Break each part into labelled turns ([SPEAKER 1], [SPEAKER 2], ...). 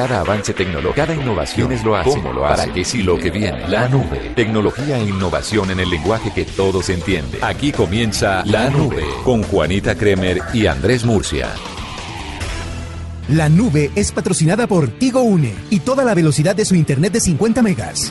[SPEAKER 1] Cada avance tecnológico, cada innovación es lo hace, cómo lo hace, para que sí lo que viene. La nube, tecnología e innovación en el lenguaje que todos entienden. Aquí comienza La Nube con Juanita Kremer y Andrés Murcia.
[SPEAKER 2] La nube es patrocinada por Tigo Une y toda la velocidad de su internet de 50 megas.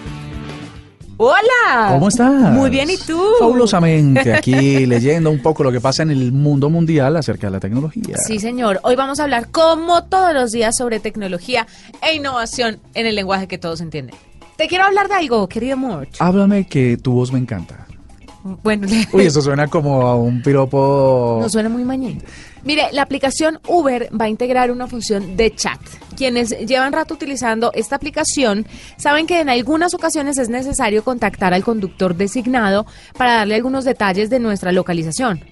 [SPEAKER 3] Hola.
[SPEAKER 4] ¿Cómo estás?
[SPEAKER 3] Muy bien, ¿y tú?
[SPEAKER 4] Fabulosamente, aquí leyendo un poco lo que pasa en el mundo mundial acerca de la tecnología.
[SPEAKER 3] Sí, señor. Hoy vamos a hablar, como todos los días, sobre tecnología e innovación en el lenguaje que todos entienden. Te quiero hablar de algo, querido Morch.
[SPEAKER 4] Háblame que tu voz me encanta.
[SPEAKER 3] Bueno,
[SPEAKER 4] Uy, eso suena como a un piropo.
[SPEAKER 3] no suena muy mañana. Mire, la aplicación Uber va a integrar una función de chat. Quienes llevan rato utilizando esta aplicación saben que en algunas ocasiones es necesario contactar al conductor designado para darle algunos detalles de nuestra localización.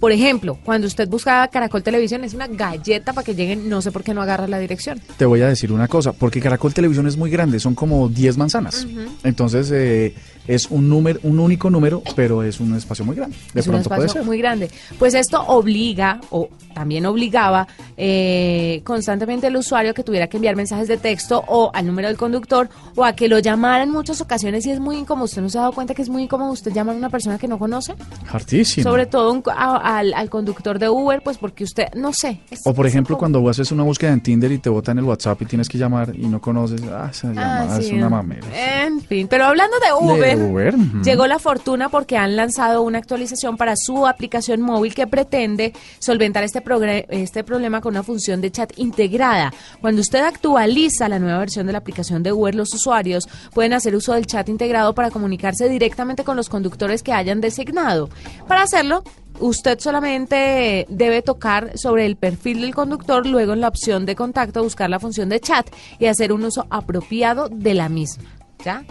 [SPEAKER 3] Por ejemplo, cuando usted busca Caracol Televisión es una galleta para que lleguen, no sé por qué no agarra la dirección.
[SPEAKER 4] Te voy a decir una cosa, porque Caracol Televisión es muy grande, son como 10 manzanas. Entonces eh, es un número, un único número, pero es un espacio muy grande. De
[SPEAKER 3] es un
[SPEAKER 4] pronto puede
[SPEAKER 3] espacio
[SPEAKER 4] ser.
[SPEAKER 3] muy grande. Pues esto obliga, o también obligaba eh, constantemente al usuario que tuviera que enviar mensajes de texto o al número del conductor o a que lo llamara en muchas ocasiones y es muy incómodo. ¿Usted no se ha dado cuenta que es muy incómodo usted llamar a una persona que no conoce?
[SPEAKER 4] Hartísimo.
[SPEAKER 3] Sobre todo un- a- al, al conductor de Uber, pues porque usted, no sé. es-
[SPEAKER 4] O por ejemplo, cuando vos haces una búsqueda en Tinder y te botan el WhatsApp y tienes que llamar y no conoces, ah, esa
[SPEAKER 3] Ah,
[SPEAKER 4] llamada es una mamera.
[SPEAKER 3] En fin, pero hablando de Uber,
[SPEAKER 4] De Uber,
[SPEAKER 3] llegó la fortuna porque han lanzado una actualización para su aplicación móvil que pretende solventar este, este problema con una función de chat integrada. Cuando usted actualiza la nueva versión de la aplicación de Uber, los usuarios pueden hacer uso del chat integrado para comunicarse directamente con los conductores que hayan designado. Para hacerlo, Usted solamente debe tocar sobre el perfil del conductor, luego en la opción de contacto buscar la función de chat y hacer un uso apropiado de la misma. ¿Ya?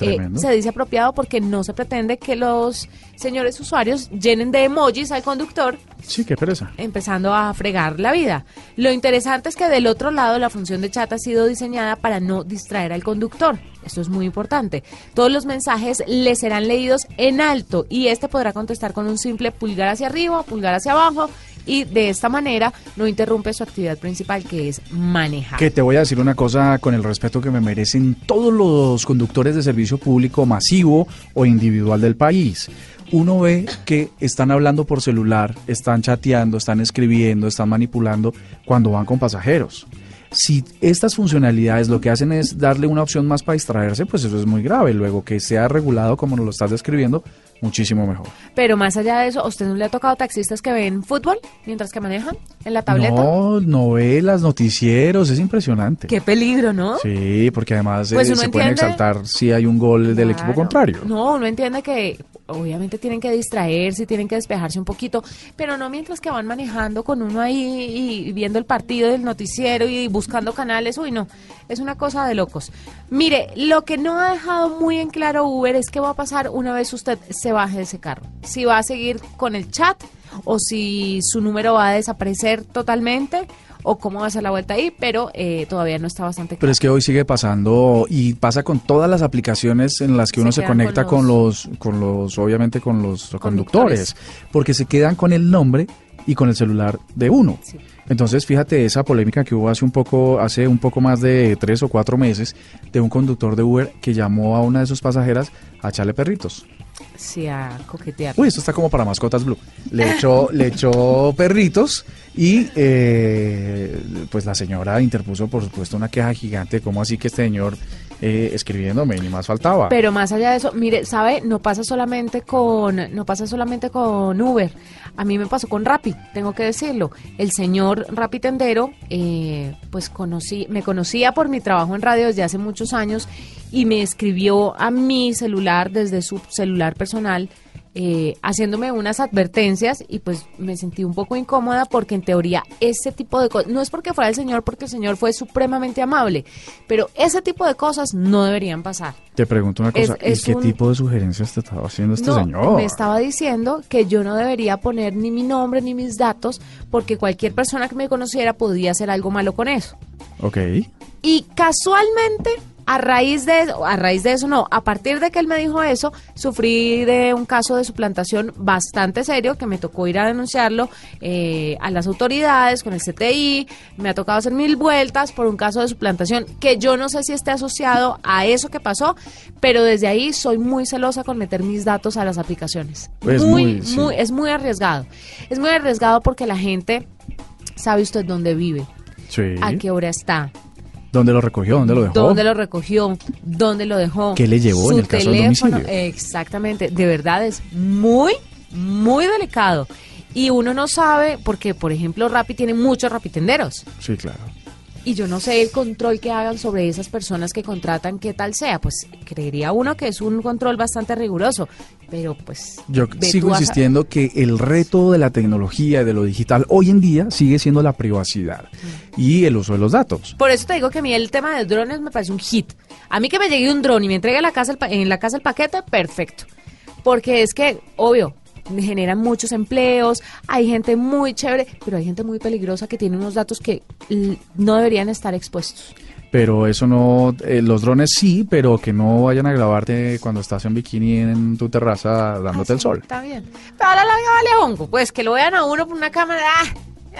[SPEAKER 3] Eh, se dice apropiado porque no se pretende que los señores usuarios llenen de emojis al conductor
[SPEAKER 4] Sí, qué pereza.
[SPEAKER 3] empezando a fregar la vida. Lo interesante es que del otro lado la función de chat ha sido diseñada para no distraer al conductor. Esto es muy importante. Todos los mensajes le serán leídos en alto y este podrá contestar con un simple pulgar hacia arriba, pulgar hacia abajo y de esta manera no interrumpe su actividad principal que es manejar.
[SPEAKER 4] Que te voy a decir una cosa con el respeto que me merecen todos los conductores de servicio público masivo o individual del país. Uno ve que están hablando por celular, están chateando, están escribiendo, están manipulando cuando van con pasajeros. Si estas funcionalidades lo que hacen es darle una opción más para distraerse, pues eso es muy grave. Luego que sea regulado como nos lo estás describiendo, muchísimo mejor.
[SPEAKER 3] Pero más allá de eso, ¿a usted no le ha tocado taxistas que ven fútbol mientras que manejan en la tableta?
[SPEAKER 4] No, novelas, noticieros, es impresionante.
[SPEAKER 3] Qué peligro, ¿no?
[SPEAKER 4] Sí, porque además eh,
[SPEAKER 3] Pues
[SPEAKER 4] se
[SPEAKER 3] uno
[SPEAKER 4] pueden
[SPEAKER 3] entiende-
[SPEAKER 4] exaltar si hay un gol del equipo contrario.
[SPEAKER 3] No, uno entiende que obviamente tienen que distraerse, tienen que despejarse un poquito, pero no mientras que van manejando con uno ahí y viendo el partido del noticiero y buscando canales. Uy, no, es una cosa de locos. Mire, lo que no ha dejado muy en claro Uber es qué va a pasar una vez usted se baje de ese carro. Si va a seguir con el chat o si su número va a desaparecer totalmente o cómo va a ser la vuelta ahí, pero eh, todavía no está bastante
[SPEAKER 4] Pero
[SPEAKER 3] claro.
[SPEAKER 4] es que hoy sigue pasando y pasa con todas las aplicaciones en las que
[SPEAKER 3] Se
[SPEAKER 4] uno se conecta
[SPEAKER 3] con
[SPEAKER 4] con los, con los, obviamente con los
[SPEAKER 3] Conductores.
[SPEAKER 4] conductores, porque se quedan con el nombre y con el celular de uno.
[SPEAKER 3] Sí.
[SPEAKER 4] Entonces, fíjate esa polémica que hubo hace un poco, hace un poco más de tres o cuatro meses, de un conductor de Uber que llamó a una de sus pasajeras a echarle perritos.
[SPEAKER 3] Sí, a coquetear.
[SPEAKER 4] Uy, esto está como para mascotas blue. Le echó, le echó perritos y eh, pues la señora interpuso, por supuesto, una queja gigante. ¿Cómo así que este señor eh, escribiéndome? Ni más faltaba.
[SPEAKER 3] Pero más allá de eso, mire, sabe, no pasa solamente con, no pasa solamente con Uber. A mí me pasó con Rappi, tengo que decirlo. El señor Rappi Tendero, eh, pues conocí, me conocía por mi trabajo en radio desde hace muchos años y me escribió a mi celular desde su celular personal. eh, haciéndome unas advertencias y pues me sentí un poco incómoda porque en teoría ese tipo de cosas, no es porque fuera el señor, porque el señor fue supremamente amable, pero ese tipo de cosas no deberían pasar.
[SPEAKER 4] Te pregunto una
[SPEAKER 3] es-
[SPEAKER 4] cosa,
[SPEAKER 3] es
[SPEAKER 4] ¿y qué
[SPEAKER 3] un-
[SPEAKER 4] tipo de sugerencias te estaba haciendo este
[SPEAKER 3] no,
[SPEAKER 4] señor?
[SPEAKER 3] me estaba diciendo que yo no debería poner ni mi nombre ni mis datos porque cualquier persona que me conociera podía hacer algo malo con eso.
[SPEAKER 4] Ok.
[SPEAKER 3] Y casualmente A raíz de a raíz de eso no, a partir de que él me dijo eso, sufrí de un caso de suplantación bastante serio que me tocó ir a denunciarlo eh, a las autoridades con el CTI, me ha tocado hacer mil vueltas por un caso de suplantación que yo no sé si esté asociado a eso que pasó, pero desde ahí soy muy celosa con meter mis datos a las aplicaciones.
[SPEAKER 4] Pues
[SPEAKER 3] muy,
[SPEAKER 4] muy, sí.
[SPEAKER 3] muy, es muy arriesgado. Es muy arriesgado porque la gente sabe usted dónde vive,
[SPEAKER 4] Sí.
[SPEAKER 3] a qué hora está,
[SPEAKER 4] ¿Dónde lo recogió? ¿Dónde lo dejó?
[SPEAKER 3] dónde lo recogió, dónde lo dejó.
[SPEAKER 4] ¿Qué le llevó en el caso del
[SPEAKER 3] teléfono.
[SPEAKER 4] domicilio?
[SPEAKER 3] Exactamente, de verdad es muy, muy delicado. Y uno no sabe, porque por ejemplo Rappi tiene muchos rapitenderos.
[SPEAKER 4] Sí, claro.
[SPEAKER 3] Y yo no sé el control que hagan sobre esas personas que contratan, qué tal sea. Pues creería uno que es un control bastante riguroso. Pero pues...
[SPEAKER 4] Yo sigo
[SPEAKER 3] a-
[SPEAKER 4] insistiendo que el reto de la tecnología y de lo digital hoy en día sigue siendo la privacidad y el uso de los datos.
[SPEAKER 3] Por eso te digo que a mí el tema de drones me parece un hit. A mí que me llegue un dron y me entregue a la casa el pa- en la casa el paquete, perfecto. Porque es que, obvio, generan muchos empleos, hay gente muy chévere, pero hay gente muy peligrosa que tiene unos datos que no deberían estar expuestos.
[SPEAKER 4] Pero eso no, eh, los drones sí, pero que no vayan a grabarte cuando estás en bikini en tu terraza dándote
[SPEAKER 3] Ah,
[SPEAKER 4] el
[SPEAKER 3] sí,
[SPEAKER 4] sol.
[SPEAKER 3] Está bien. Pero a la larga vale hongo, pues que lo vean a uno por una cámara. ah,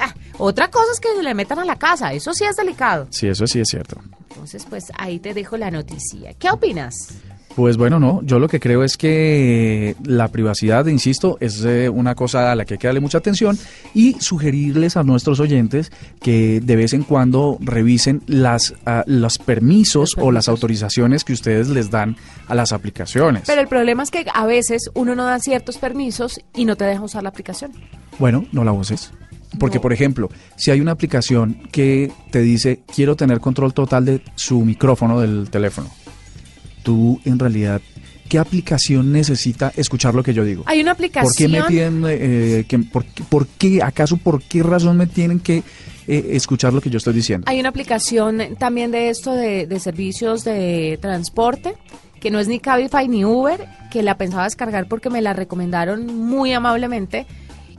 [SPEAKER 3] ah. Otra cosa es que se le metan a la casa, eso sí es delicado.
[SPEAKER 4] Sí, eso sí es cierto.
[SPEAKER 3] Entonces, pues ahí te dejo la noticia. ¿Qué opinas?
[SPEAKER 4] Pues bueno, no, yo lo que creo es que la privacidad, insisto, es eh, una cosa a la que hay que darle mucha atención y sugerirles a nuestros oyentes que de vez en cuando revisen las, ah, los permisos o las autorizaciones que ustedes les dan a las aplicaciones.
[SPEAKER 3] Pero el problema es que a veces uno no da ciertos permisos y no te deja usar la aplicación.
[SPEAKER 4] Bueno, no la uses. Porque,
[SPEAKER 3] No.
[SPEAKER 4] por ejemplo, si hay una aplicación que te dice quiero tener control total de su micrófono del teléfono, tú en realidad, ¿qué aplicación necesita escuchar lo que yo digo?
[SPEAKER 3] Hay una aplicación.
[SPEAKER 4] ¿Por qué me piden, eh, que, por, por qué, acaso, por qué razón me tienen que eh, escuchar lo que yo estoy diciendo?
[SPEAKER 3] Hay una aplicación también de esto de, de servicios de transporte que no es ni Cabify ni Uber, que la pensaba descargar porque me la recomendaron muy amablemente.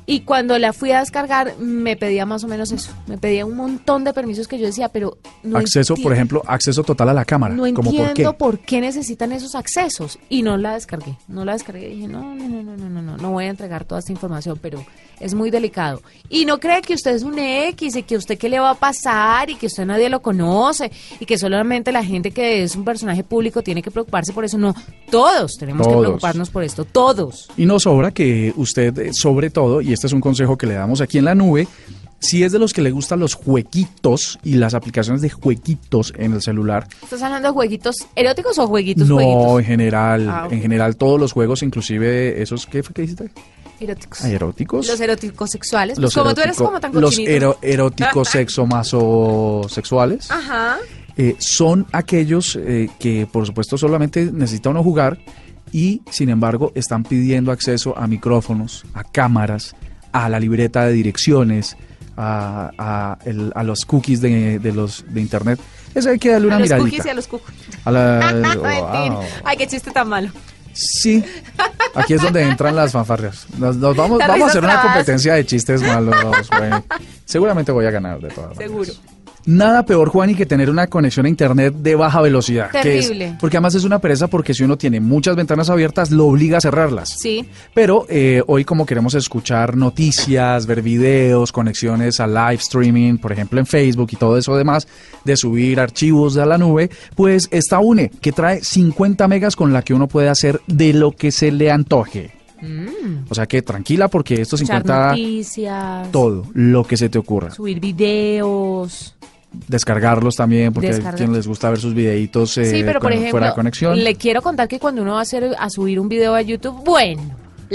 [SPEAKER 3] Y cuando la fui a descargar, me pedía más o menos eso. Me pedía un montón de permisos que yo decía, pero no
[SPEAKER 4] acceso, por ejemplo, acceso total a la cámara.
[SPEAKER 3] No
[SPEAKER 4] ¿Cómo por qué?
[SPEAKER 3] entiendo por qué necesitan esos accesos. Y no la descargué. No la descargué. Dije, no, no, no, no, no, no, no, no voy a entregar toda esta información, pero es muy delicado. Y no cree que usted es un X y que usted qué le va a pasar y que usted nadie lo conoce y que solamente la gente que es un personaje público tiene que preocuparse por eso. No, todos tenemos que preocuparnos por esto. Todos.
[SPEAKER 4] Y no sobra que usted, eh, sobre todo, y este es un consejo que le damos aquí en la nube, si es de los que le gustan los jueguitos y las aplicaciones de jueguitos en el celular,
[SPEAKER 3] ¿Estás hablando de jueguitos eróticos o jueguitos,
[SPEAKER 4] no,
[SPEAKER 3] jueguitos?
[SPEAKER 4] en general,
[SPEAKER 3] Ah,
[SPEAKER 4] en general todos los juegos, inclusive esos, ¿qué fue que dijiste?
[SPEAKER 3] Eróticos.
[SPEAKER 4] Ah, ¿Eróticos?
[SPEAKER 3] Los eróticos sexuales.
[SPEAKER 4] Los
[SPEAKER 3] como tú eres como tan
[SPEAKER 4] Los ero- eróticos sexomasosexuales
[SPEAKER 3] Ajá.
[SPEAKER 4] eh, son aquellos eh, que, por supuesto, solamente necesita uno jugar y, sin embargo, están pidiendo acceso a micrófonos, a cámaras, a la libreta de direcciones, a, a el- a los cookies de, de los de internet. Eso hay que darle una
[SPEAKER 3] a los
[SPEAKER 4] miradita.
[SPEAKER 3] cookies y a los.
[SPEAKER 4] A la-
[SPEAKER 3] Mentira.
[SPEAKER 4] wow.
[SPEAKER 3] Ay, qué chiste tan malo.
[SPEAKER 4] Sí, aquí es donde entran las fanfarrias. Nos, nos vamos, vamos a hacer una competencia de chistes malos. güey. Seguramente voy a ganar de todas maneras.
[SPEAKER 3] Seguro.
[SPEAKER 4] Nada peor, Juan, y que tener una conexión a internet de baja velocidad. que es-
[SPEAKER 3] Terrible.
[SPEAKER 4] porque además es una pereza porque si uno tiene muchas ventanas abiertas, lo obliga a cerrarlas.
[SPEAKER 3] Sí.
[SPEAKER 4] Pero eh, hoy como queremos escuchar noticias, ver videos, conexiones a live streaming, por ejemplo en Facebook y todo eso demás, de subir archivos a la nube, pues esta UNE, que trae 50 megas con la que uno puede hacer de lo que se le antoje.
[SPEAKER 3] Mm.
[SPEAKER 4] O sea que tranquila porque estos
[SPEAKER 3] Escuchar
[SPEAKER 4] 50
[SPEAKER 3] noticias.
[SPEAKER 4] todo, lo que se te ocurra.
[SPEAKER 3] Subir videos.
[SPEAKER 4] Descargarlos también, porque
[SPEAKER 3] Descargar.
[SPEAKER 4] a quien les gusta ver sus videitos eh,
[SPEAKER 3] sí, pero por
[SPEAKER 4] con-
[SPEAKER 3] ejemplo,
[SPEAKER 4] fuera de conexión.
[SPEAKER 3] le quiero contar que cuando uno va a, hacer, a subir un video a YouTube, bueno,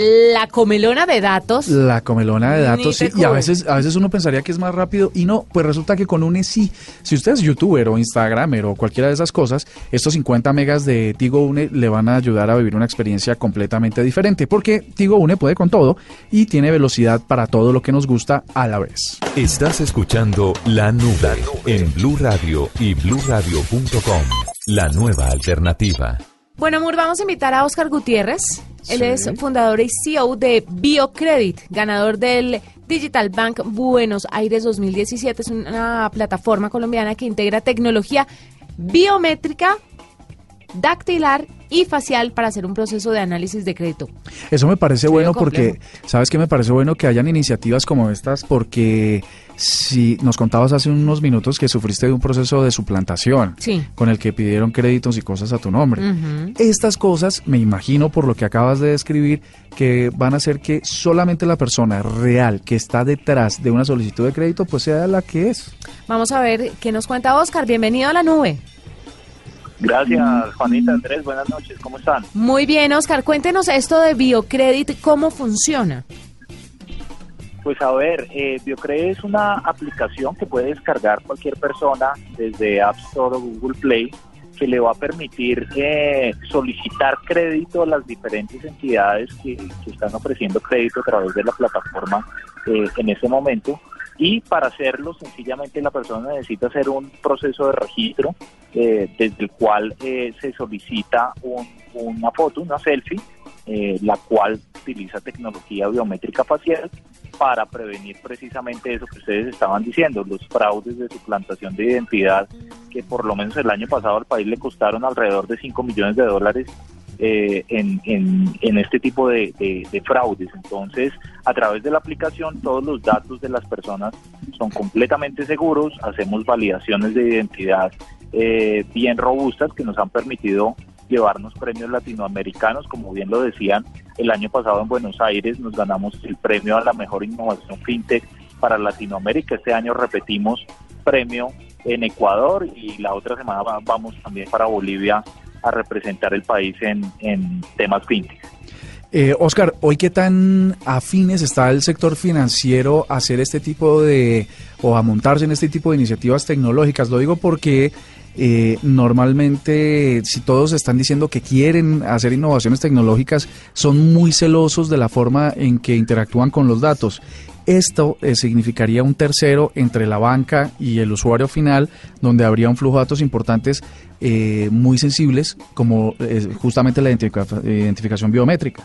[SPEAKER 3] la comelona de datos.
[SPEAKER 4] La comelona de datos, sí. Y a veces, a veces uno pensaría que es más rápido y no, pues resulta que con UNE sí. Si usted es youtuber o instagramer o cualquiera de esas cosas, estos 50 megas de Tigo UNE le van a ayudar a vivir una experiencia completamente diferente, porque Tigo UNE puede con todo y tiene velocidad para todo lo que nos gusta a la vez.
[SPEAKER 1] Estás escuchando La Nube en Blue Radio y bluradio.com. La nueva alternativa.
[SPEAKER 3] Bueno, amor, vamos a invitar a Oscar Gutiérrez. Él
[SPEAKER 4] Sí.
[SPEAKER 3] es fundador y CEO de BioCredit, ganador del Digital Bank Buenos Aires 2017. Es una plataforma colombiana que integra tecnología biométrica dactilar y facial para hacer un proceso de análisis de crédito.
[SPEAKER 4] Eso me parece bueno porque, ¿sabes qué me parece bueno que hayan iniciativas como estas? Porque si nos contabas hace unos minutos que sufriste de un proceso de suplantación con el que pidieron créditos y cosas a tu nombre. Estas cosas, me imagino por lo que acabas de describir, que van a hacer que solamente la persona real que está detrás de una solicitud de crédito pues sea la que es.
[SPEAKER 3] Vamos a ver qué nos cuenta Oscar. Bienvenido a la nube.
[SPEAKER 5] Gracias, Juanita Andrés. Buenas noches. ¿Cómo están?
[SPEAKER 3] Muy bien, Oscar. Cuéntenos esto de Biocredit, ¿cómo funciona?
[SPEAKER 5] Pues a ver, eh, Biocredit es una aplicación que puede descargar cualquier persona desde App Store o Google Play que le va a permitir eh, solicitar crédito a las diferentes entidades que, están ofreciendo crédito a través de la plataforma eh, en ese momento. Y para hacerlo, sencillamente la persona necesita hacer un proceso de registro eh, desde el cual se solicita una foto, una selfie, la cual utiliza tecnología biométrica facial para prevenir precisamente eso que ustedes estaban diciendo, los fraudes de suplantación de identidad que por lo menos el año pasado al país le costaron alrededor de 5 millones de dólares eh, en, en, este tipo de, fraudes. Entonces, a través de la aplicación, todos los datos de las personas son completamente seguros, hacemos validaciones de identidad eh, bien robustas que nos han permitido llevarnos premios latinoamericanos, como bien lo decían, el año pasado en Buenos Aires nos ganamos el premio a la mejor innovación fintech para Latinoamérica, este año repetimos premio en Ecuador y la otra semana vamos también para Bolivia a representar el país en, en temas fintech.
[SPEAKER 4] Eh, Oscar, hoy qué tan afines está el sector financiero a hacer este tipo de, o a montarse en este tipo de iniciativas tecnológicas. Lo digo porque eh, normalmente, si todos están diciendo que quieren hacer innovaciones tecnológicas, son muy celosos de la forma en que interactúan con los datos. Esto eh, significaría un tercero entre la banca y el usuario final, donde habría un flujo de datos importantes eh, muy sensibles, como eh, justamente la identificación biométrica.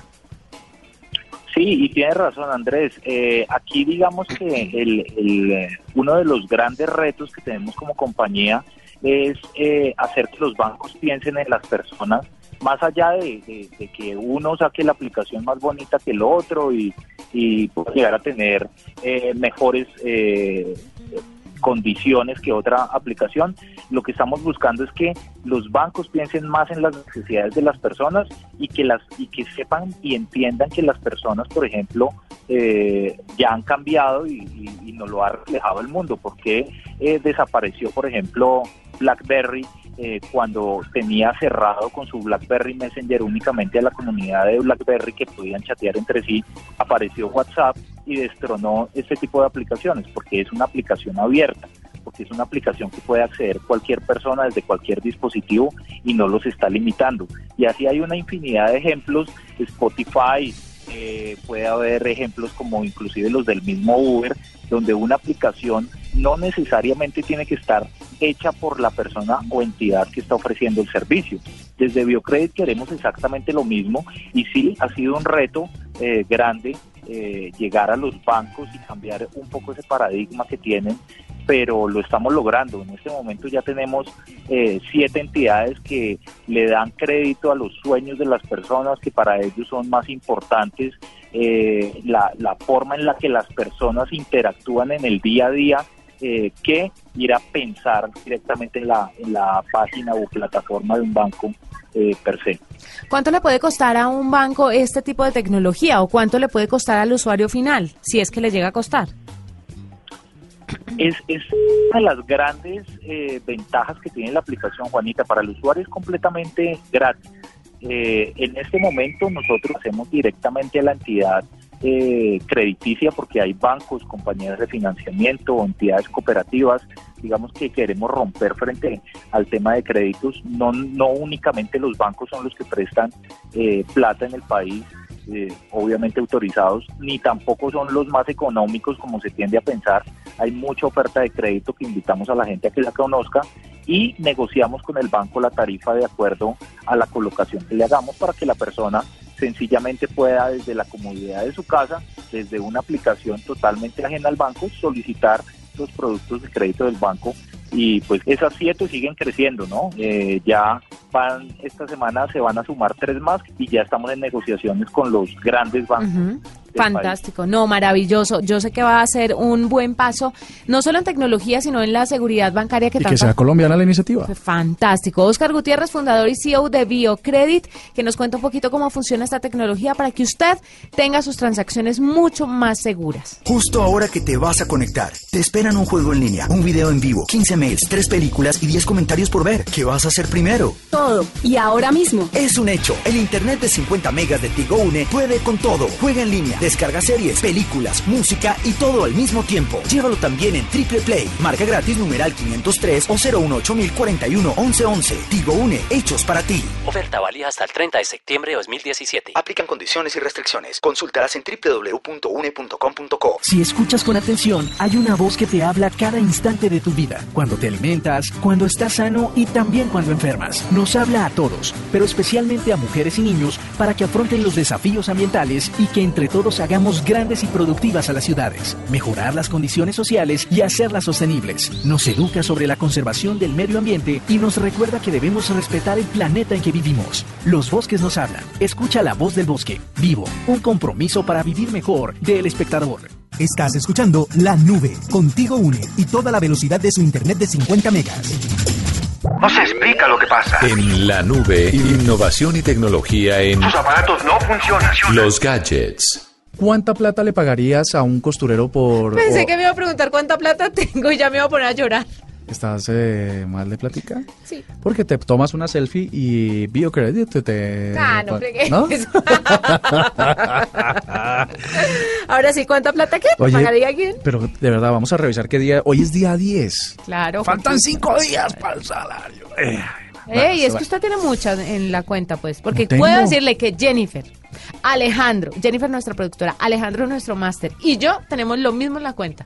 [SPEAKER 5] Sí, y tiene razón Andrés. aquí digamos que el, uno de los grandes retos que tenemos como compañía es hacer que los bancos piensen en las personas más allá de, que uno saque la aplicación más bonita que el otro y, y llegar a tener eh, mejores eh, condiciones que otra aplicación, lo que estamos buscando es que los bancos piensen más en las necesidades de las personas y que las y que sepan y entiendan que las personas, por ejemplo, eh, ya han cambiado y, y, nos lo ha reflejado el mundo, porque desapareció, por ejemplo, BlackBerry eh, cuando tenía cerrado con su BlackBerry Messenger únicamente a la comunidad de BlackBerry que podían chatear entre sí, apareció WhatsApp y destronó este tipo de aplicaciones porque es una aplicación abierta porque es una aplicación que puede acceder cualquier persona desde cualquier dispositivo y no los está limitando. Y así hay una infinidad de ejemplos, Spotify, eh, puede haber ejemplos como inclusive los del mismo Uber, donde una aplicación no necesariamente tiene que estar hecha por la persona o entidad que está ofreciendo el servicio. Desde Biocredit queremos exactamente lo mismo y sí ha sido un reto eh, grande eh, llegar a los bancos y cambiar un poco ese paradigma que tienen, pero lo estamos logrando. En este momento ya tenemos eh, siete entidades que le dan crédito a los sueños de las personas que para ellos son más importantes. la, la forma en la que las personas interactúan en el día a día eh, que ir a pensar directamente en la, en la página o plataforma de un banco eh, per se.
[SPEAKER 3] ¿Cuánto le puede costar a un banco este tipo de tecnología o cuánto le puede costar al usuario final, si es que le llega a costar?
[SPEAKER 5] Es, es una de las grandes eh, ventajas que tiene la aplicación, Juanita. Para el usuario es completamente gratis. en este momento nosotros hacemos directamente a la entidad eh, crediticia porque hay bancos, compañías de financiamiento, entidades cooperativas, digamos que queremos romper frente al tema de créditos. No, no únicamente los bancos son los que prestan eh, plata en el país, eh, obviamente autorizados, ni tampoco son los más económicos como se tiende a pensar. Hay mucha oferta de crédito que invitamos a la gente a que la conozca y negociamos con el banco la tarifa de acuerdo a la colocación que le hagamos para que la persona sencillamente pueda desde la comodidad de su casa, desde una aplicación totalmente ajena al banco, solicitar los productos de crédito del banco y pues esas siete siguen creciendo, ¿no? Eh, ya van esta semana se van a sumar tres más y ya estamos en negociaciones con los grandes bancos.
[SPEAKER 3] Fantástico, no, maravilloso. Yo sé que va a ser un buen paso, no solo en tecnología, sino en la seguridad bancaria que
[SPEAKER 4] Y que sea colombiana la iniciativa.
[SPEAKER 3] Fantástico. Oscar Gutiérrez, fundador y CEO de BioCredit, que nos cuenta un poquito cómo funciona esta tecnología para que usted tenga sus transacciones mucho más seguras.
[SPEAKER 6] Justo ahora que te vas a conectar, te esperan un juego en línea, un video en vivo, 15 mails, 3 películas y 10 comentarios por ver. ¿Qué vas a hacer primero?
[SPEAKER 7] Todo. Y ahora mismo.
[SPEAKER 6] Es un hecho. El internet de 50 megas de Tigo Une puede con todo. Juega en línea, descarga series, películas, música y todo al mismo tiempo. Llévalo también en Triple Play. Marca gratis numeral 503 o 018041 1111. Tigo Une, hechos para ti.
[SPEAKER 8] Oferta válida hasta el 30 de septiembre de 2017.
[SPEAKER 6] Aplican condiciones y restricciones. Consultarás en www.une.com.co.
[SPEAKER 9] Si escuchas con atención, hay una voz que te habla cada instante de tu vida. Cuando te alimentas, cuando estás sano y también cuando enfermas. Nos habla a todos, pero especialmente a mujeres y niños para que afronten los desafíos ambientales y que entre todos hagamos grandes y productivas a las ciudades. Mejorar las condiciones sociales y hacerlas sostenibles. Nos educa sobre la conservación del medio ambiente y nos recuerda que debemos respetar el planeta en que vivimos. Los bosques nos hablan. Escucha la voz del bosque. Vivo. Un compromiso para vivir mejor del espectador.
[SPEAKER 2] Estás escuchando La Nube, contigo une y toda la velocidad de su internet de 50 megas.
[SPEAKER 10] No se explica lo que pasa.
[SPEAKER 1] En la nube, innovación y tecnología en
[SPEAKER 10] Sus aparatos no funcionan.
[SPEAKER 1] los gadgets.
[SPEAKER 4] ¿Cuánta plata le pagarías a un costurero por...
[SPEAKER 3] Pensé
[SPEAKER 4] o-
[SPEAKER 3] que me iba a preguntar cuánta plata tengo y ya me iba a poner a llorar.
[SPEAKER 4] ¿Estás eh, mal de plática?
[SPEAKER 3] Sí.
[SPEAKER 4] Porque te tomas una selfie y BioCredit te... te-
[SPEAKER 3] Ah, no fregué.
[SPEAKER 4] ¿No?
[SPEAKER 3] Ahora sí, ¿cuánta plata qué?
[SPEAKER 4] Oye,
[SPEAKER 3] ¿Pagaría quién?
[SPEAKER 4] pero de verdad, vamos a revisar qué día... Hoy es día 10.
[SPEAKER 3] Claro.
[SPEAKER 4] Faltan cinco días para el salario. Eh,
[SPEAKER 3] Ey, es que usted tiene muchas en la cuenta, pues. Porque
[SPEAKER 4] No
[SPEAKER 3] puedo decirle que Jennifer, Alejandro, Jennifer nuestra productora, Alejandro nuestro máster y yo tenemos lo mismo en la cuenta.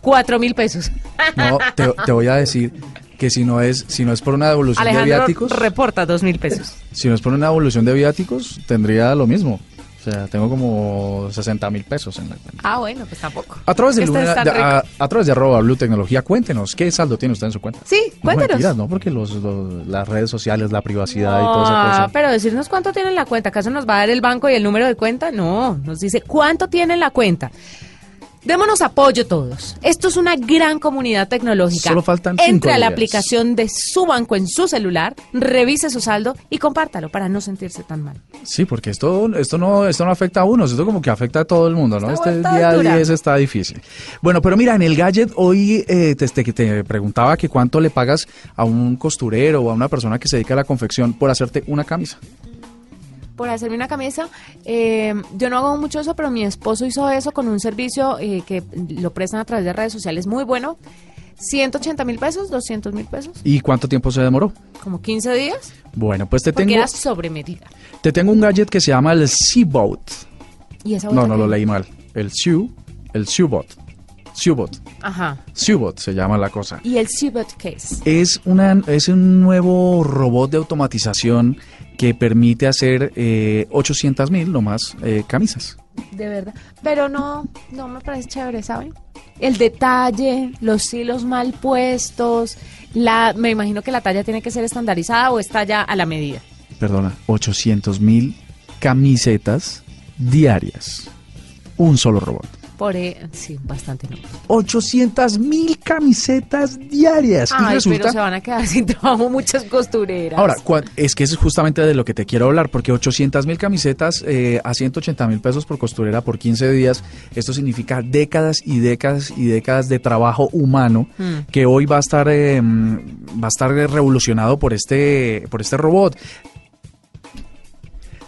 [SPEAKER 3] Cuatro mil pesos.
[SPEAKER 4] No, te, te voy a decir que si no es si no es por una devolución de viáticos,
[SPEAKER 3] reporta dos mil pesos.
[SPEAKER 4] si no es por una devolución de viáticos, tendría lo mismo. O sea, tengo como 60 mil pesos en la cuenta.
[SPEAKER 3] Ah, bueno, pues tampoco.
[SPEAKER 4] A través de,
[SPEAKER 3] Este
[SPEAKER 4] Luna- de- a, a través de arroba Blue Tecnología, cuéntenos, ¿qué saldo tiene usted en su cuenta?
[SPEAKER 3] Sí,
[SPEAKER 4] No,
[SPEAKER 3] cuéntenos.
[SPEAKER 4] mentiras, no, porque los, los- las redes sociales, la privacidad y toda esa
[SPEAKER 3] Ah,
[SPEAKER 4] cosa.
[SPEAKER 3] pero decirnos cuánto tiene en la cuenta. ¿Acaso nos va a dar el banco y el número de cuenta? No, nos dice cuánto tiene en la cuenta. Démonos apoyo todos. Esto es una gran comunidad tecnológica.
[SPEAKER 4] Solo faltan cinco
[SPEAKER 3] Entre a la
[SPEAKER 4] días.
[SPEAKER 3] aplicación de su banco en su celular, revise su saldo y compártalo para no sentirse tan mal.
[SPEAKER 4] Sí, porque esto, esto, no, esto no afecta a unos, esto como que afecta a todo el mundo, ¿no?
[SPEAKER 3] Esta
[SPEAKER 4] Este día
[SPEAKER 3] dura.
[SPEAKER 4] 10 está difícil. Bueno, pero mira, en el gadget hoy eh, te, te, te preguntaba que cuánto le pagas a un costurero o a una persona que se dedica a la confección por hacerte una camisa.
[SPEAKER 3] Por hacerme una camisa, eh, yo no hago mucho eso, pero mi esposo hizo eso con un servicio eh, que lo prestan a través de redes sociales muy bueno. 180 mil pesos, 200 mil pesos,
[SPEAKER 4] ¿Y cuánto tiempo se demoró?
[SPEAKER 3] como 15 días,
[SPEAKER 4] Bueno, pues te
[SPEAKER 3] porque
[SPEAKER 4] tengo,
[SPEAKER 3] era sobre medida.
[SPEAKER 4] te tengo un gadget que se llama el Seaboat.
[SPEAKER 3] Y esa
[SPEAKER 4] No, no lo leí mal. El Shoe, el Shoebot. Shoebot.
[SPEAKER 3] Ajá.
[SPEAKER 4] Shoebot se llama la cosa.
[SPEAKER 3] Y el Cubot Case.
[SPEAKER 4] Es, una, es un nuevo robot de automatización que permite hacer eh, 800 mil nomás eh, camisas.
[SPEAKER 3] De verdad. Pero no, no me parece chévere, ¿saben? El detalle, los hilos mal puestos, la, me imagino que la talla tiene que ser estandarizada o está ya a la medida.
[SPEAKER 4] Perdona, 800 mil camisetas diarias. Un solo robot.
[SPEAKER 3] Por, e- sí, bastante no.
[SPEAKER 4] 800 mil camisetas diarias. y
[SPEAKER 3] Ay,
[SPEAKER 4] resulta...
[SPEAKER 3] pero se van a quedar sin trabajo muchas costureras.
[SPEAKER 4] Ahora, es que eso es justamente de lo que te quiero hablar, porque 800 mil camisetas eh, a 180 mil pesos por costurera por 15 días, esto significa décadas y décadas y décadas de trabajo humano
[SPEAKER 3] Mm.
[SPEAKER 4] que hoy va a estar eh, va a estar revolucionado por este por este robot.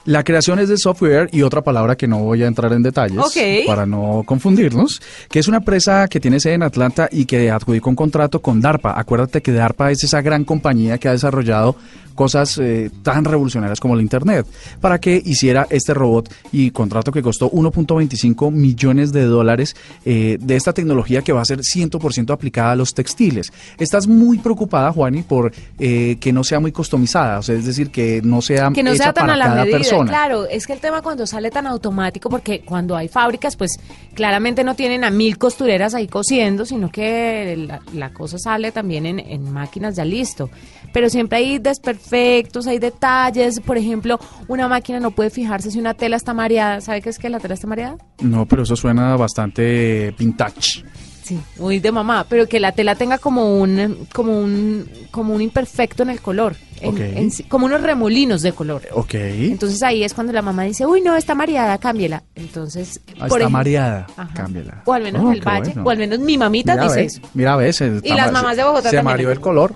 [SPEAKER 4] La creación es de software y otra palabra que no voy a entrar en detalles para no confundirnos, que es una empresa que tiene sede en Atlanta y que adjudicó un contrato con DARPA. Acuérdate que DARPA es esa gran compañía que ha desarrollado cosas eh, tan revolucionarias como el Internet para que hiciera este robot y contrato que costó 1.25 millones de dólares eh, de esta tecnología que va a ser 100% aplicada a los textiles. Estás muy preocupada, Juani, por eh, que no sea muy customizada, o sea, es decir, que no sea,
[SPEAKER 3] Que no
[SPEAKER 4] hecha
[SPEAKER 3] sea tan
[SPEAKER 4] para
[SPEAKER 3] a la
[SPEAKER 4] cada
[SPEAKER 3] medida,
[SPEAKER 4] persona.
[SPEAKER 3] Claro, es que el tema cuando sale tan automático, porque cuando hay fábricas, pues claramente no tienen a mil costureras ahí cosiendo, sino que la, la cosa sale también en, en máquinas ya listo. Pero siempre hay desperfectos, hay detalles. Por ejemplo, una máquina no puede fijarse si una tela está mareada. ¿Sabe qué es que la tela está mareada?
[SPEAKER 4] No, pero eso suena bastante vintage.
[SPEAKER 3] Sí, muy de mamá, pero que la tela tenga como un como un como un imperfecto en el color, en- en como unos remolinos de color.
[SPEAKER 4] Ok.
[SPEAKER 3] Entonces ahí es cuando la mamá dice, uy, no, está mareada, cámbiela. Entonces,
[SPEAKER 4] Ah,
[SPEAKER 3] por
[SPEAKER 4] está
[SPEAKER 3] ejemplo-
[SPEAKER 4] mareada.
[SPEAKER 3] Ajá.
[SPEAKER 4] Cámbiela.
[SPEAKER 3] O al menos
[SPEAKER 4] Oh,
[SPEAKER 3] en el valle,
[SPEAKER 4] bueno.
[SPEAKER 3] o al menos mi mamita
[SPEAKER 4] Mira,
[SPEAKER 3] dice eso.
[SPEAKER 4] Mira, ves.
[SPEAKER 3] Y las mamás de Bogotá
[SPEAKER 4] Se
[SPEAKER 3] también.
[SPEAKER 4] mareó el color.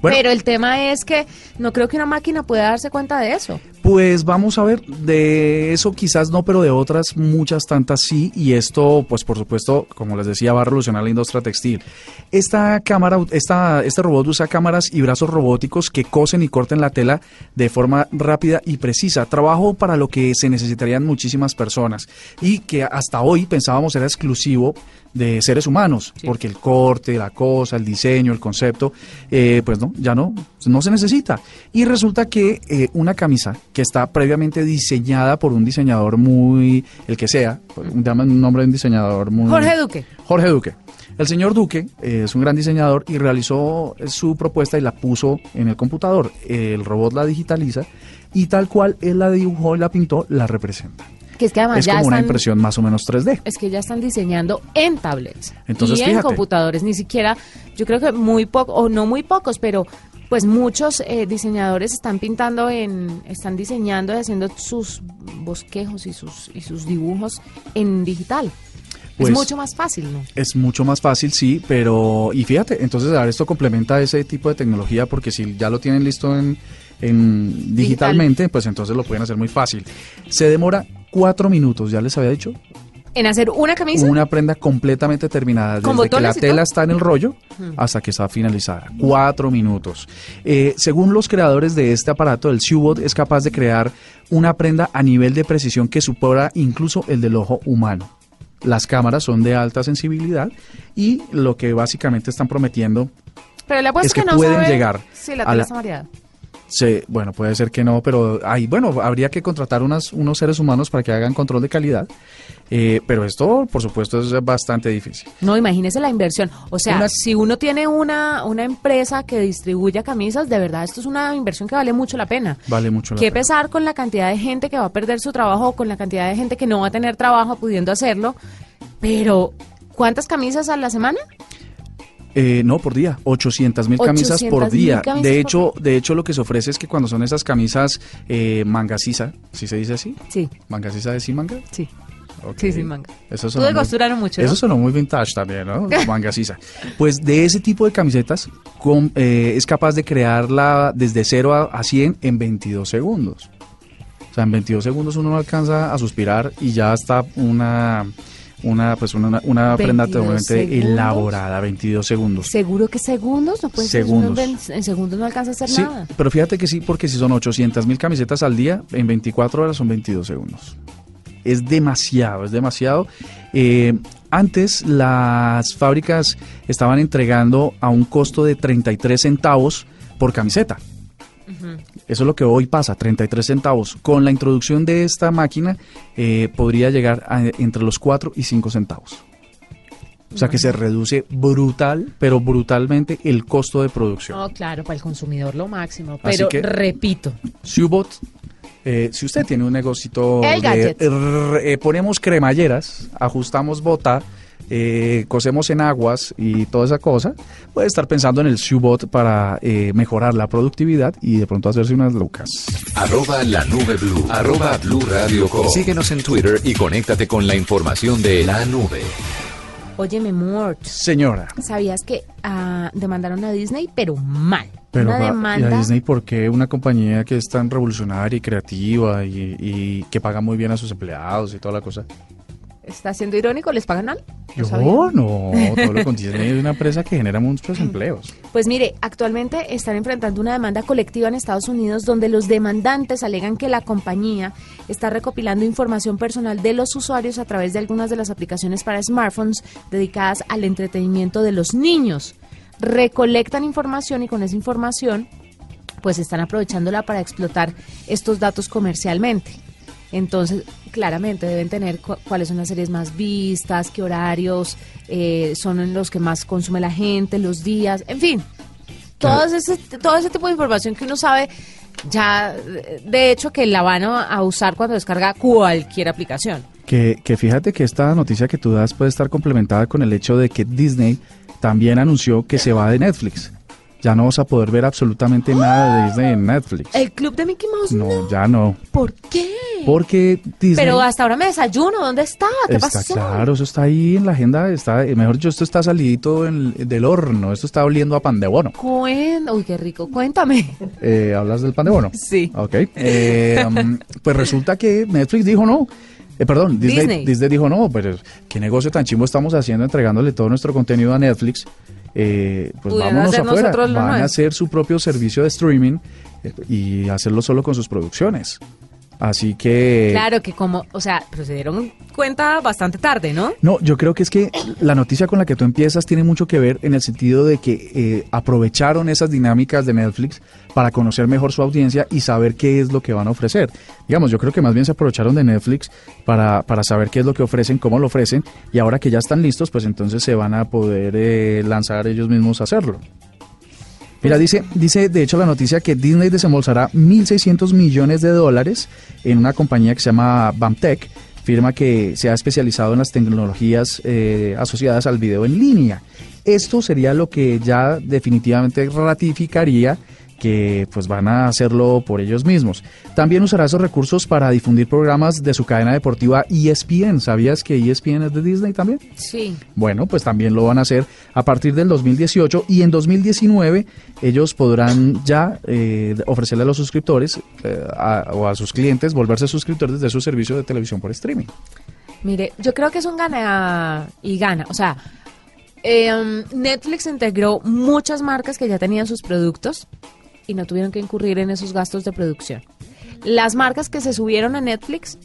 [SPEAKER 4] Bueno,
[SPEAKER 3] Pero el tema es que no creo que una máquina pueda darse cuenta de eso.
[SPEAKER 4] Pues vamos a ver, de eso quizás no, pero de otras muchas tantas sí, y esto, pues por supuesto, como les decía, va a revolucionar la industria textil. Esta cámara, esta, este robot usa cámaras y brazos robóticos que cosen y corten la tela de forma rápida y precisa. Trabajo para lo que se necesitarían muchísimas personas y que hasta hoy pensábamos era exclusivo de seres humanos, porque el corte, la cosa, el diseño, el concepto, eh, pues no, ya no, no se necesita. Y resulta que eh, una camisa que está previamente diseñada por un diseñador muy, el que sea, llama un nombre de un diseñador muy...
[SPEAKER 3] Jorge Duque.
[SPEAKER 4] Jorge Duque. El señor Duque eh, es un gran diseñador y realizó eh, su propuesta y la puso en el computador. El robot la digitaliza y tal cual él la dibujó y la pintó, la representa.
[SPEAKER 3] Que es que además
[SPEAKER 4] es
[SPEAKER 3] ya
[SPEAKER 4] como una impresión más o menos 3D.
[SPEAKER 3] Es que ya están diseñando en tablets
[SPEAKER 4] Entonces,
[SPEAKER 3] y en
[SPEAKER 4] fíjate.
[SPEAKER 3] computadores, ni siquiera, yo creo que muy pocos, o no muy pocos, pero pues muchos eh, diseñadores están pintando en, están diseñando y haciendo sus bosquejos y sus, y sus dibujos en digital.
[SPEAKER 4] Pues-
[SPEAKER 3] es mucho más fácil, ¿no?
[SPEAKER 4] Es mucho más fácil, sí, pero... Y fíjate, entonces ahora esto complementa ese tipo de tecnología porque si ya lo tienen listo en, en digitalmente, pues entonces lo pueden hacer muy fácil. Se demora cuatro minutos, ya les había dicho,
[SPEAKER 3] En hacer una camisa.
[SPEAKER 4] una prenda completamente terminada,
[SPEAKER 3] ¿Con
[SPEAKER 4] desde que la tela está en el rollo hasta que está finalizada. Cuatro minutos. Eh, según los creadores de este aparato, el Subot es capaz de crear una prenda a nivel de precisión que supera incluso el del ojo humano. Las cámaras son de alta sensibilidad y lo que básicamente están prometiendo
[SPEAKER 3] pero le
[SPEAKER 4] es que
[SPEAKER 3] no
[SPEAKER 4] pueden llegar
[SPEAKER 3] si la
[SPEAKER 4] a
[SPEAKER 3] tela
[SPEAKER 4] la-
[SPEAKER 3] está mareada.
[SPEAKER 4] Se, bueno, puede ser que no, pero hay, bueno, habría que contratar unas, unos seres humanos para que hagan control de calidad. eh, pero esto, por supuesto, es bastante difícil.
[SPEAKER 3] No, imagínese la inversión. O sea,
[SPEAKER 4] Una-
[SPEAKER 3] si uno tiene una, una empresa que distribuya camisas, de verdad, esto es una inversión que vale mucho la pena.
[SPEAKER 4] Vale mucho la
[SPEAKER 3] Qué
[SPEAKER 4] pena.
[SPEAKER 3] pesar con la cantidad de gente que va a perder su trabajo o con la cantidad de gente que no va a tener trabajo pudiendo hacerlo. Pero, ¿cuántas camisas a la semana?
[SPEAKER 4] Eh, no, por día, 800 mil camisas por
[SPEAKER 3] 800.000
[SPEAKER 4] día.
[SPEAKER 3] camisas
[SPEAKER 4] De
[SPEAKER 3] por
[SPEAKER 4] hecho, de hecho, lo que se ofrece es que cuando son esas camisas eh, manga sisa, ¿sí se dice así?
[SPEAKER 3] Sí.
[SPEAKER 4] ¿Manga sisa de sí manga?
[SPEAKER 3] Sí. Sí, sí, manga.
[SPEAKER 4] Eso
[SPEAKER 3] Tú de mucho, ¿no?
[SPEAKER 4] Eso sonó muy vintage también, ¿no? Manga sisa. Pues de ese tipo de camisetas con- eh, es capaz de crearla desde 0 a, a 100 en 22 segundos. O sea, en 22 segundos uno no alcanza a suspirar y ya está una una pues una, una prenda
[SPEAKER 3] 22
[SPEAKER 4] totalmente
[SPEAKER 3] segundos.
[SPEAKER 4] elaborada, 22 segundos.
[SPEAKER 3] ¿Seguro que segundos? No puede ser.
[SPEAKER 4] Segundos.
[SPEAKER 3] uno En en segundos no alcanza a hacer
[SPEAKER 4] Sí,
[SPEAKER 3] nada.
[SPEAKER 4] pero fíjate que sí, porque si son 800 mil camisetas al día, en 24 horas son 22 segundos. Es demasiado, es demasiado. Eh, antes las fábricas estaban entregando a un costo de 33 centavos por camiseta. Eso es lo que hoy pasa, 33 centavos. Con la introducción de esta máquina eh, podría llegar a entre los 4 y 5 centavos. O sea que se reduce brutal, pero brutalmente el costo de producción.
[SPEAKER 3] No, claro, para el consumidor lo máximo. Pero
[SPEAKER 4] que-
[SPEAKER 3] repito,
[SPEAKER 4] Subot, eh, si usted tiene un negocito de eh, ponemos cremalleras, ajustamos bota, eh, cosemos en aguas y toda esa cosa, puede estar pensando en el Subot para eh, mejorar la productividad y de pronto hacerse unas lucas.
[SPEAKER 1] Arroba la nube blue. Arroba blue radio com. Síguenos en Twitter y conéctate con la información de la nube.
[SPEAKER 3] óyeme, Mort,
[SPEAKER 4] Señora,
[SPEAKER 3] ¿sabías que ah, demandaron a Disney? Pero mal.
[SPEAKER 4] pero
[SPEAKER 3] Una
[SPEAKER 4] va- ¿y a
[SPEAKER 3] demanda.
[SPEAKER 4] Disney por qué una compañía que es tan revolucionaria y creativa y, y que paga muy bien a sus empleados y toda la cosa?
[SPEAKER 3] ¿Está siendo irónico? ¿Les pagan mal? No
[SPEAKER 4] Yo
[SPEAKER 3] sabía.
[SPEAKER 4] no, todo lo con Disney es una empresa que genera muchos empleos.
[SPEAKER 3] Pues mire, actualmente están enfrentando una demanda colectiva en Estados Unidos donde los demandantes alegan que la compañía está recopilando información personal de los usuarios a través de algunas de las aplicaciones para smartphones dedicadas al entretenimiento de los niños. Recolectan información y con esa información pues están aprovechándola para explotar estos datos comercialmente. Entonces, claramente deben tener cu- cuáles son las series más vistas, qué horarios eh, son los que más consume la gente, los días, en fin. Todo ese, todo ese tipo de información que uno sabe ya, de hecho, que la van a a usar cuando descarga cualquier aplicación.
[SPEAKER 4] Que, que fíjate que esta noticia que tú das puede estar complementada con el hecho de que Disney también anunció que se va de Netflix. Ya no vas a poder ver absolutamente nada de Disney en Netflix.
[SPEAKER 3] El club de Mickey Mouse, no.
[SPEAKER 4] No, ya no.
[SPEAKER 3] ¿Por qué?
[SPEAKER 4] Porque Disney...
[SPEAKER 3] Pero hasta ahora me desayuno, ¿dónde estaba? ¿Qué
[SPEAKER 4] Está
[SPEAKER 3] pasó?
[SPEAKER 4] claro, eso está ahí en la agenda, está, mejor dicho, esto está salidito en- del horno, esto está oliendo a pan de bono.
[SPEAKER 3] Cuen- Uy, qué rico, cuéntame.
[SPEAKER 4] Eh, ¿Hablas del pan de bono?
[SPEAKER 3] Sí.
[SPEAKER 4] Ok. Eh, um, pues resulta que Netflix dijo no. Eh, perdón, Disney,
[SPEAKER 3] Disney.
[SPEAKER 4] Disney dijo no, pero qué negocio tan chimbo estamos haciendo entregándole todo nuestro contenido a Netflix. Eh, pues vámonos afuera. Van a hacer su propio servicio de streaming eh, y hacerlo solo con sus producciones. Así que...
[SPEAKER 3] Claro que como, o sea, pero se dieron cuenta bastante tarde, ¿no?
[SPEAKER 4] No, yo creo que es que la noticia con la que tú empiezas tiene mucho que ver en el sentido de que eh, aprovecharon esas dinámicas de Netflix para conocer mejor su audiencia y saber qué es lo que van a ofrecer. Digamos, yo creo que más bien se aprovecharon de Netflix para, para saber qué es lo que ofrecen, cómo lo ofrecen y ahora que ya están listos, pues entonces se van a poder eh, lanzar ellos mismos a hacerlo. Mira, dice, dice de hecho la noticia que Disney desembolsará 1.600 millones de dólares en una compañía que se llama BAMTech, firma que se ha especializado en las tecnologías eh, asociadas al video en línea. Esto sería lo que ya definitivamente ratificaría que pues van a hacerlo por ellos mismos. También usará esos recursos para difundir programas de su cadena deportiva ESPN. ¿Sabías que ESPN es de Disney también?
[SPEAKER 3] Sí.
[SPEAKER 4] Bueno, pues también lo van a hacer a partir del 2018 y en 2019 ellos podrán ya eh, ofrecerle a los suscriptores eh, a- o a sus clientes volverse suscriptores de su servicio de televisión por streaming.
[SPEAKER 3] Mire, yo creo que es un gana y gana. O sea, eh, um, Netflix integró muchas marcas que ya tenían sus productos y no tuvieron que incurrir en esos gastos de producción. Las marcas que se subieron a Netflix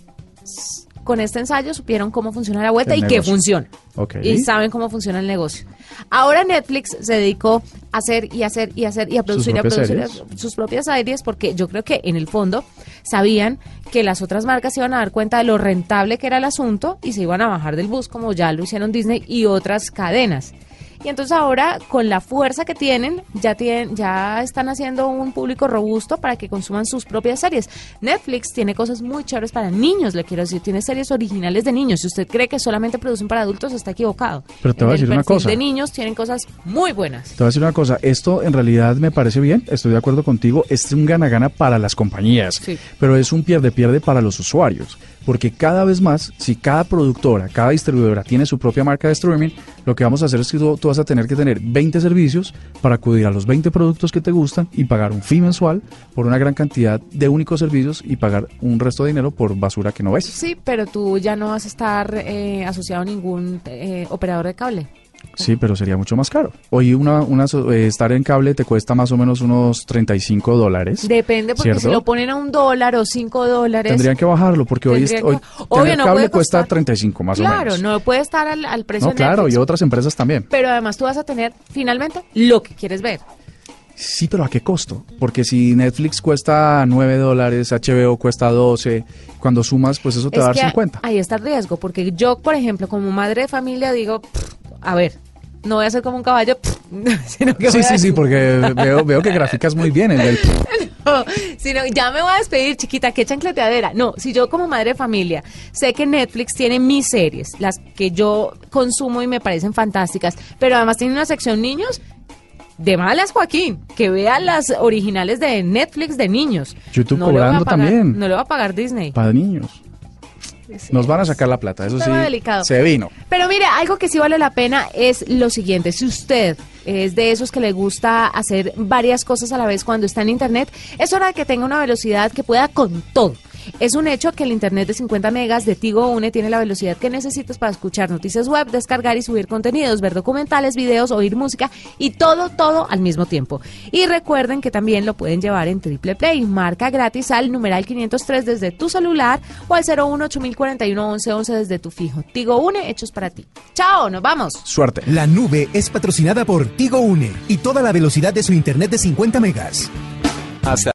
[SPEAKER 3] con este ensayo supieron cómo funciona la vuelta
[SPEAKER 4] El
[SPEAKER 3] y que funciona.
[SPEAKER 4] Ok.
[SPEAKER 3] Y saben cómo funciona el negocio. Ahora Netflix se dedicó a hacer y hacer y hacer y a producir y a producir
[SPEAKER 4] series.
[SPEAKER 3] sus propias series porque yo creo que en el fondo sabían que las otras marcas se iban a dar cuenta de lo rentable que era el asunto y se iban a bajar del bus como ya lo hicieron Disney y otras cadenas. Y entonces ahora con la fuerza que tienen ya tienen ya están haciendo un público robusto para que consuman sus propias series. Netflix tiene cosas muy chéveres para niños, le quiero decir, tiene series originales de niños. Si usted cree que solamente producen para adultos está equivocado.
[SPEAKER 4] Pero te voy a decir una cosa.
[SPEAKER 3] de niños tienen cosas muy buenas.
[SPEAKER 4] Te voy a decir una cosa, esto en realidad me parece bien, estoy de acuerdo contigo, es un gana-gana para las compañías,
[SPEAKER 3] Sí.
[SPEAKER 4] pero es un pierde-pierde para los usuarios, porque cada vez más, si cada productora, cada distribuidora tiene su propia marca de streaming, lo que vamos a hacer es que tú, tú vas a tener que tener 20 servicios para acudir a los 20 productos que te gustan y pagar un fee mensual por una gran cantidad de únicos servicios y pagar un resto de dinero por basura que no ves.
[SPEAKER 3] Sí, pero tú ya no vas a estar eh, asociado a ningún eh, operador de cable.
[SPEAKER 4] Sí, pero sería mucho más caro. Hoy una, una eh, estar en cable te cuesta más o menos unos 35 dólares.
[SPEAKER 3] Depende, porque si lo ponen a un dólar o cinco dólares.
[SPEAKER 4] Tendrían que bajarlo porque hoy,
[SPEAKER 3] Tendrían
[SPEAKER 4] hoy
[SPEAKER 3] que- Obvio, no
[SPEAKER 4] cable cuesta
[SPEAKER 3] costar-
[SPEAKER 4] 35 más o
[SPEAKER 3] Claro,
[SPEAKER 4] menos.
[SPEAKER 3] no puede estar al, al precio
[SPEAKER 4] No,
[SPEAKER 3] de
[SPEAKER 4] claro, y otras empresas también.
[SPEAKER 3] Pero además tú vas a tener finalmente lo que quieres ver.
[SPEAKER 4] Sí, pero ¿a qué costo? Porque si Netflix cuesta 9 dólares, HBO cuesta 12, cuando sumas, pues eso te va a dar
[SPEAKER 3] que
[SPEAKER 4] 50.
[SPEAKER 3] Ahí está el riesgo, porque yo, por ejemplo, como madre de familia, digo, "Pff, a ver, no voy a ser como un caballo, pff, sino que
[SPEAKER 4] Sí,
[SPEAKER 3] a-
[SPEAKER 4] sí, sí, porque veo, veo que graficas muy bien en el...
[SPEAKER 3] No, sino ya me voy a despedir, chiquita, qué chancleteadera. No, si yo como madre de familia sé que Netflix tiene mis series, las que yo consumo y me parecen fantásticas, pero además tiene una sección niños, de malas, Joaquín, que vea las originales de Netflix de niños.
[SPEAKER 4] YouTube
[SPEAKER 3] no
[SPEAKER 4] cobrando
[SPEAKER 3] pagar-
[SPEAKER 4] también.
[SPEAKER 3] No le va a pagar Disney.
[SPEAKER 4] Para niños. Nos van a sacar la plata, eso sí.
[SPEAKER 3] delicado.
[SPEAKER 4] Se vino.
[SPEAKER 3] Pero mire, algo que sí vale la pena es lo siguiente. Si usted es de esos que le gusta hacer varias cosas a la vez cuando está en Internet, es hora de que tenga una velocidad que pueda con todo. Es un hecho que el Internet de 50 megas de Tigo Une tiene la velocidad que necesitas para escuchar noticias web, descargar y subir contenidos, ver documentales, videos, oír música y todo, todo al mismo tiempo. Y recuerden que también lo pueden llevar en Triple Play, marca gratis al numeral 503 desde tu celular o al 01 8041 1111 desde tu fijo. Tigo Une, hechos para ti. Chao, nos vamos.
[SPEAKER 4] Suerte.
[SPEAKER 2] La nube es patrocinada por Tigo Une y toda la velocidad de su internet de 50 megas.
[SPEAKER 1] Hasta